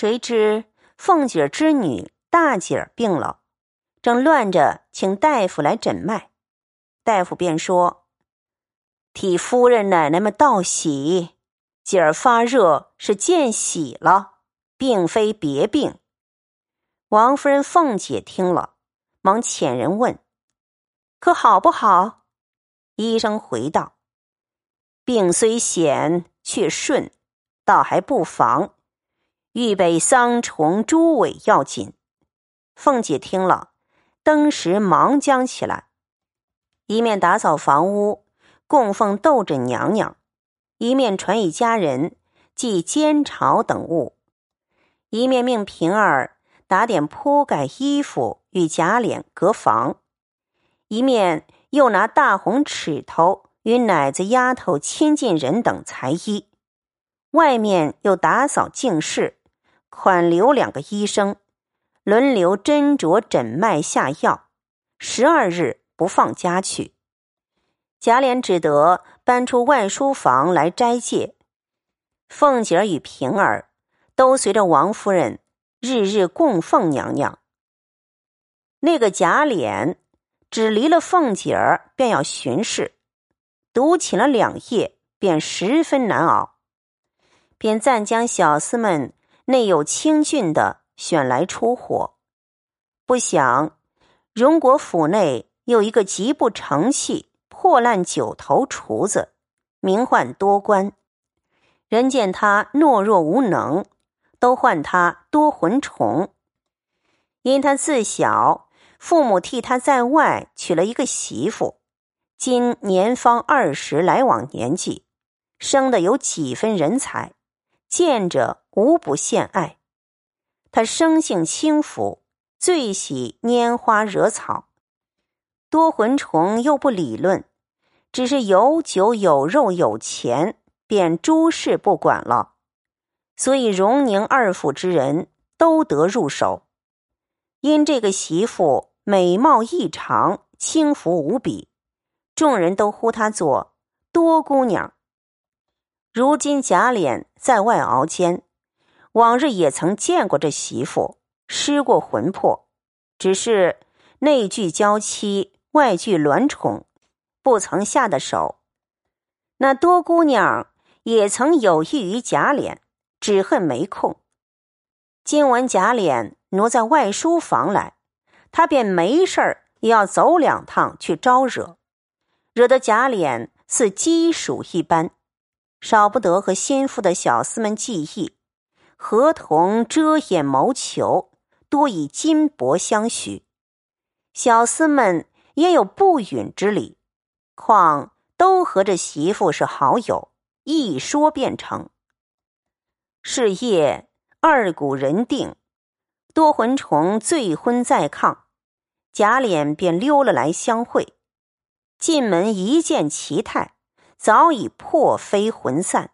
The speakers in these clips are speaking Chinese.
谁知凤姐之女大姐儿病了，正乱着请大夫来诊脉，大夫便说：“替夫人奶奶们道喜，姐儿发热是见喜了，并非别病。”王夫人、凤姐听了，忙遣人问：“可好不好？”医生回道：“病虽险，却顺，倒还不妨。预备桑虫、猪尾要紧。”凤姐听了，登时忙将起来，一面打扫房屋，供奉斗枕娘娘，一面传与家人寄煎炒等物，一面命平儿。打点铺盖衣服与贾琏隔房，一面又拿大红尺头与奶子丫头、亲近人等裁衣，外面又打扫净室，款留两个医生，轮流斟酌诊脉下药，十二日不放家去。贾琏只得搬出外书房来斋戒，凤姐儿与平儿都随着王夫人。日日供奉娘娘。那个贾琏只离了凤姐儿，便要巡视，独寝了两夜，便十分难熬，便暂将小厮们内有清俊的选来出火。不想荣国府内有一个极不成器、破烂九头厨子，名唤多官，人见他懦弱无能。都唤他多魂虫，因他自小父母替他在外娶了一个媳妇，今年方二十来往年纪，生的有几分人才，见着无不献爱。他生性轻浮，最喜拈花惹草。多魂虫又不理论，只是有酒有肉有钱，便诸事不管了。所以，荣宁二府之人都得入手。因这个媳妇美貌异常，轻浮无比，众人都呼她做多姑娘。如今贾琏在外熬煎，往日也曾见过这媳妇，失过魂魄，只是内聚娇妻，外聚鸾宠，不曾下的手。那多姑娘也曾有意于贾琏。只恨没空。今闻贾琏挪在外书房来，他便没事儿也要走两趟去招惹，惹得贾琏似鸡鼠一般，少不得和心腹的小厮们计议，合同遮掩谋求，多以金帛相许。小厮们也有不允之理，况都和这媳妇是好友，一说便成。是夜，二鼓人定，多魂虫醉昏在炕，贾琏便溜了来相会。进门一见其态，早已魄飞魂散，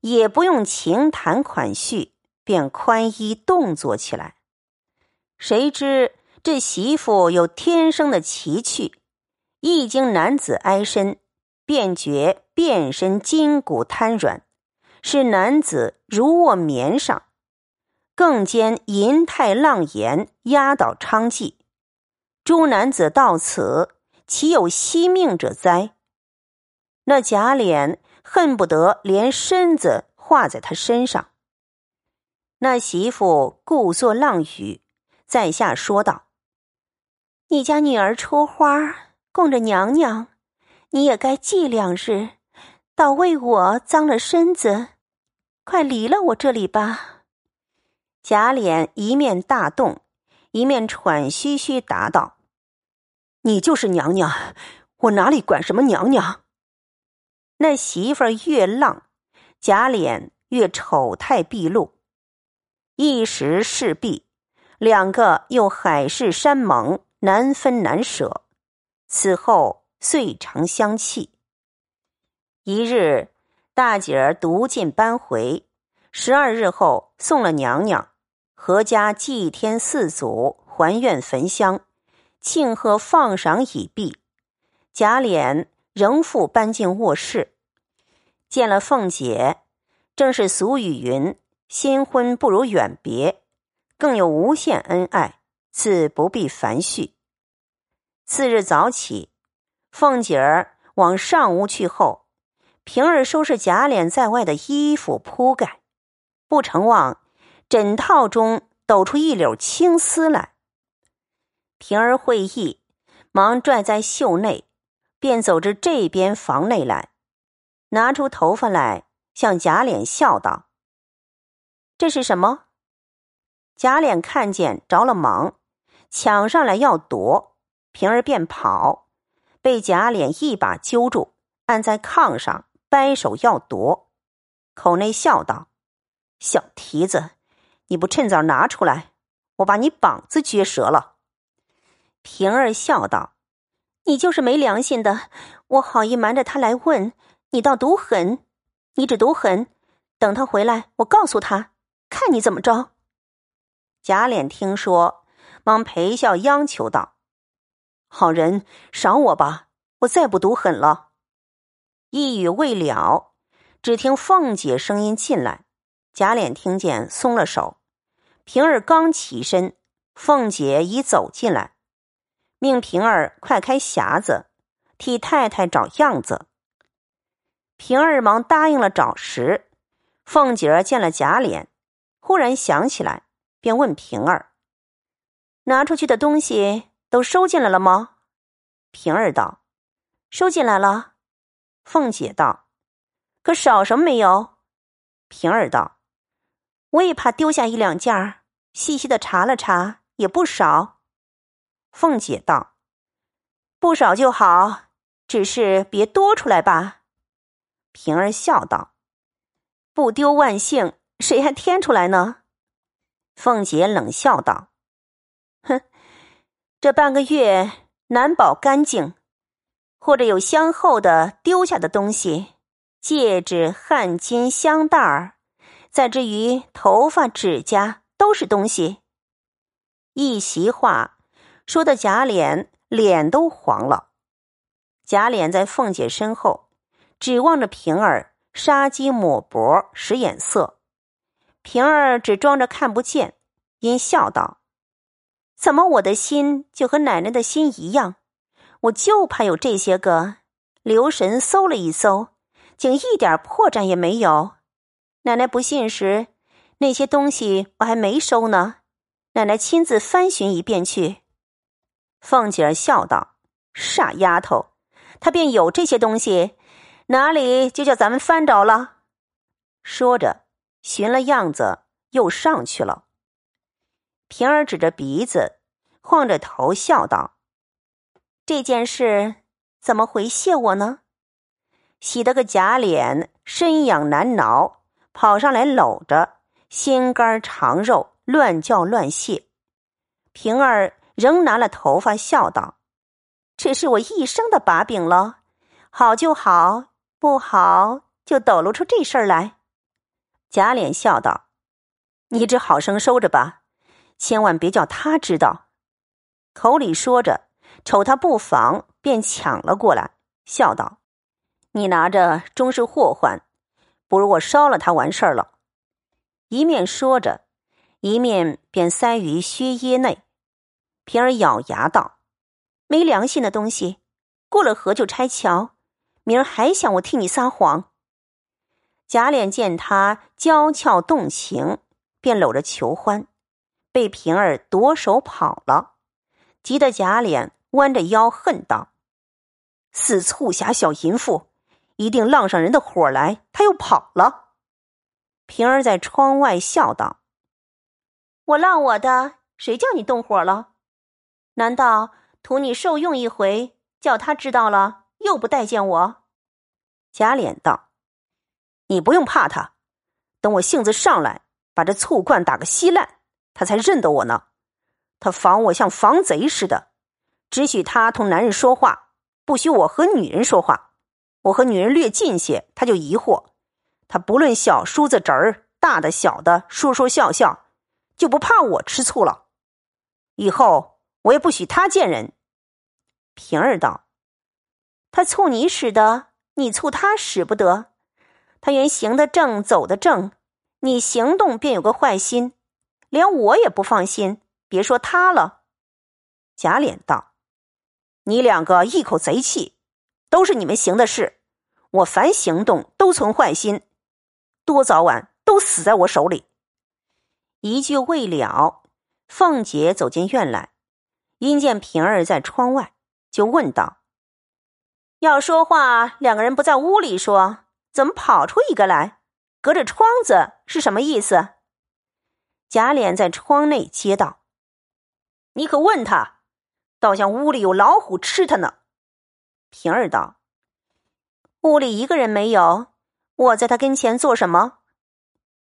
也不用情谈款叙，便宽衣动作起来。谁知这媳妇有天生的奇趣，一经男子挨身，便觉遍身筋骨瘫软。是男子如卧棉上，更兼银泰浪言压倒娼妓。诸男子到此，岂有惜命者哉？那贾琏恨不得连身子化在他身上。那媳妇故作浪语，在下说道：“你家女儿出花供着娘娘，你也该祭两日，倒为我脏了身子。”快离了我这里吧！贾琏一面大动，一面喘吁吁答道：“你就是娘娘，我哪里管什么娘娘？”那媳妇儿越浪，贾琏越丑态毕露。一时势毕，两个又海誓山盟，难分难舍。此后遂成相弃。一日。大姐儿独进搬回，十二日后送了娘娘，阖家祭天四祖，还愿焚香，庆贺放赏已毕。贾琏仍复搬进卧室，见了凤姐，正是俗语云：“新婚不如远别，更有无限恩爱，自不必繁叙。次日早起，凤姐儿往上屋去后，平儿收拾贾琏在外的衣服铺盖，不成望枕套中抖出一绺青丝来。平儿会意，忙拽在袖内，便走至这边房内来，拿出头发来，向贾琏笑道：“这是什么？”贾琏看见着了忙，抢上来要夺。平儿便跑，被贾琏一把揪住，按在炕上，掰手要夺，口内笑道：“小蹄子，你不趁早拿出来，我把你膀子撅折了。”平儿笑道：“你就是没良心的，我好意瞒着他来问你，倒毒狠。你只毒狠，等他回来，我告诉他，看你怎么着。”贾琏听说，忙陪笑央求道。好人赏我吧，我再不毒狠了。一语未了，只听凤姐声音进来，贾琏听见松了手。平儿刚起身，凤姐已走进来，命平儿快开匣子，替太太找样子。平儿忙答应了找时，凤姐儿见了贾琏，忽然想起来，便问平儿：“拿出去的东西。”都收进来了吗？平儿道：“收进来了。”凤姐道：“可少什么没有？”平儿道：“我也怕丢下一两件儿，细细的查了查，也不少。”凤姐道：“不少就好，只是别多出来吧。”平儿笑道：“不丢万幸，谁还添出来呢？”凤姐冷笑道：“哼。”这半个月难保干净，或者有相后的丢下的东西，戒指、汗巾、香袋儿，再至于头发、指甲，都是东西。一席话说的贾琏脸都黄了。贾琏在凤姐身后，指望着平儿杀鸡抹脖使眼色，平儿只装着看不见，因笑道。怎么我的心就和奶奶的心一样？我就怕有这些个。留神搜了一搜，竟一点破绽也没有。奶奶不信时，那些东西我还没收呢。奶奶亲自翻寻一遍去。凤姐儿笑道：“傻丫头，她便有这些东西，哪里就叫咱们翻着了？”说着，寻了样子，又上去了。平儿指着鼻子，晃着头笑道：“这件事怎么回谢我呢？”喜得个假脸，身痒难挠，跑上来搂着，心肝肠肉乱叫乱谢。平儿仍拿了头发笑道：“这是我一生的把柄了，好就好，不好就抖露出这事儿来。”假脸笑道：“你只好生收着吧。”千万别叫他知道。口里说着，瞅他不防，便抢了过来，笑道：“你拿着终是祸患，不如我烧了他完事儿了。”一面说着，一面便塞于靴掖内。平儿咬牙道：“没良心的东西，过了河就拆桥，明儿还想我替你撒谎。”贾琏见他娇俏动情，便搂着求欢。被平儿夺手跑了，急得贾琏弯着腰恨道：“死促狭小淫妇，一定浪上人的火来，他又跑了。”平儿在窗外笑道：“我浪我的，谁叫你动火了？难道图你受用一回，叫他知道了又不待见我？”贾琏道：“你不用怕他，等我性子上来，把这醋罐打个稀烂。”他才认得我呢，他防我像防贼似的，只许他同男人说话，不许我和女人说话。我和女人略近些，他就疑惑。他不论小叔子侄儿，大的小的，说说笑笑，就不怕我吃醋了。以后我也不许他见人。平儿道：“他醋你使得，你醋他使不得。他原行得正，走得正，你行动便有个坏心，连我也不放心，别说他了。”贾琏道：“你两个一口贼气，都是你们行的事。我凡行动都存坏心，多早晚都死在我手里。”一句未了，凤姐走进院来，因见平儿在窗外，就问道：“要说话，两个人不在屋里说，怎么跑出一个来？隔着窗子是什么意思？”贾琏在窗内接道：“你可问他，倒像屋里有老虎吃他呢。”平儿道：“屋里一个人没有，我在他跟前做什么？”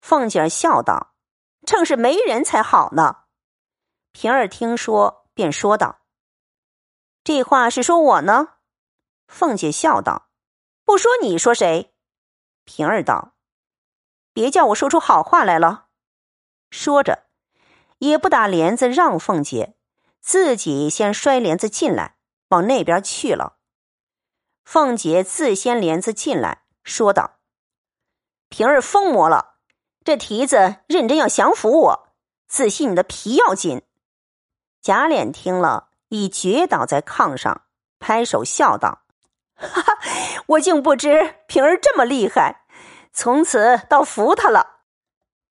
凤姐笑道。正是没人才好呢。平儿听说，便说道：“这话是说我呢。”凤姐笑道：“不说你说谁？”平儿道：“别叫我说出好话来了。”说着，也不打帘子让凤姐，自己先摔帘子进来，往那边去了。凤姐自掀帘子进来，说道：“平儿疯魔了。”这蹄子认真要降服我，自信你的皮要紧。贾琏听了，已绝倒在炕上，拍手笑道：“哈哈，我竟不知平儿这么厉害，从此倒服他了。”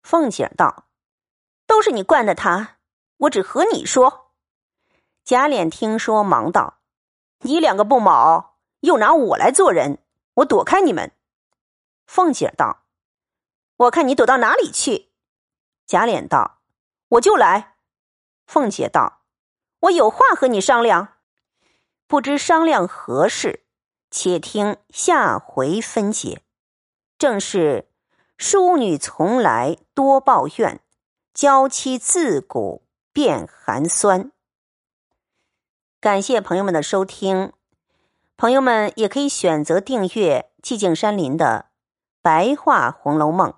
凤姐道：“都是你惯的他，我只和你说。”贾琏听说，忙道：“你两个不卯，又拿我来做人，我躲开你们。”凤姐道。我看你躲到哪里去？贾琏道：“我就来。”凤姐道：“我有话和你商量，不知商量何事，且听下回分解。正是淑女从来多抱怨，娇妻自古便寒酸。”感谢朋友们的收听，朋友们也可以选择订阅寂静山林的《白话红楼梦》。